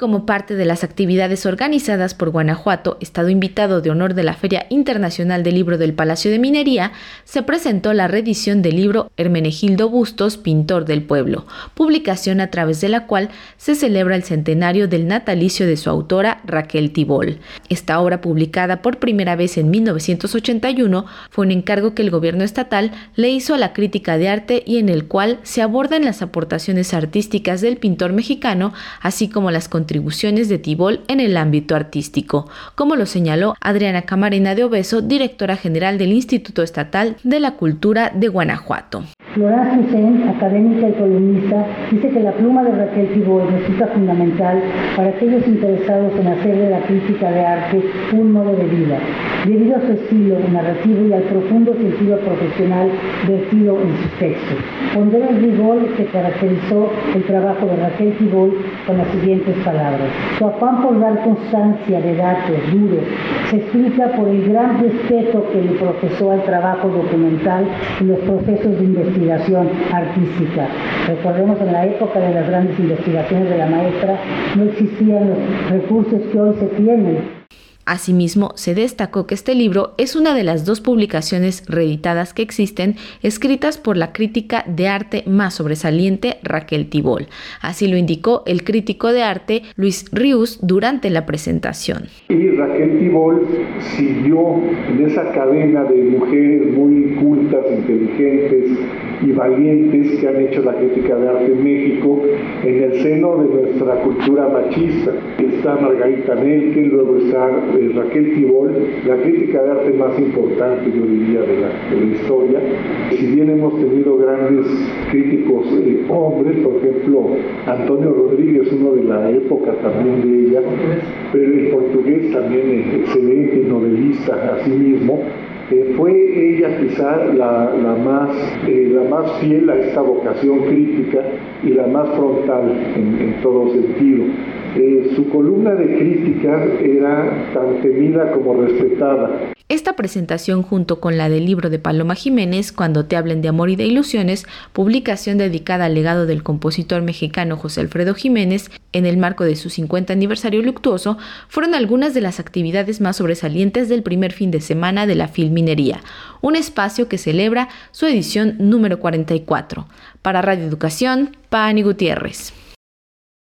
Como parte de las actividades organizadas por Guanajuato, Estado invitado de honor de la Feria Internacional del Libro del Palacio de Minería, se presentó la reedición del libro Hermenegildo Bustos, Pintor del Pueblo, publicación a través de la cual se celebra el centenario del natalicio de su autora Raquel Tibol. Esta obra, publicada por primera vez en 1981, fue un encargo que el gobierno estatal le hizo a la crítica de arte y en el cual se abordan las aportaciones artísticas del pintor mexicano, así como las contribuciones de Tibol en el ámbito artístico, como lo señaló Adriana Camarena de Obeso, directora general del Instituto Estatal de la Cultura de Guanajuato. Florence Hussein, académica y columnista, dice que la pluma de Raquel Tibol resulta fundamental para aquellos interesados en hacer de la crítica de arte un modo de vida, debido a su estilo narrativo y al profundo sentido profesional vertido en sus textos. Pondera el rigor que caracterizó el trabajo de Raquel Tibol con las siguientes palabras. Su afán por dar constancia de datos duros se explica por el gran respeto que le profesó al trabajo documental y los procesos de investigación artística. Recordemos en la época de las grandes investigaciones de la maestra no existían los recursos que hoy se tienen Asimismo, se destacó que este libro es una de las dos publicaciones reeditadas que existen escritas por la crítica de arte más sobresaliente Raquel Tibol. Así lo indicó el crítico de arte Luis Rius durante la presentación. Y Raquel Tibol siguió en esa cadena de mujeres muy cultas, inteligentes y valientes que han hecho la crítica de arte en México en el seno de nuestra cultura machista. Está Margarita Nelken, luego está Raquel Tibol, la crítica de arte más importante, yo diría, de la, historia. Si bien hemos tenido grandes críticos eh, hombres, por ejemplo, Antonio Rodríguez, uno de la época también de ella, pero el portugués también es excelente, novelista a sí mismo, eh, fue ella quizá la, más, eh, la más fiel a esta vocación crítica y la más frontal en todo sentido. Eh, su columna de críticas era tan temida como respetada. Esta presentación junto con la del libro de Paloma Jiménez, Cuando te hablen de amor y de ilusiones, publicación dedicada al legado del compositor mexicano José Alfredo Jiménez en el marco de su 50 aniversario luctuoso, fueron algunas de las actividades más sobresalientes del primer fin de semana de la Filminería, un espacio que celebra su edición número 44. Para Radio Educación, Pani Gutiérrez.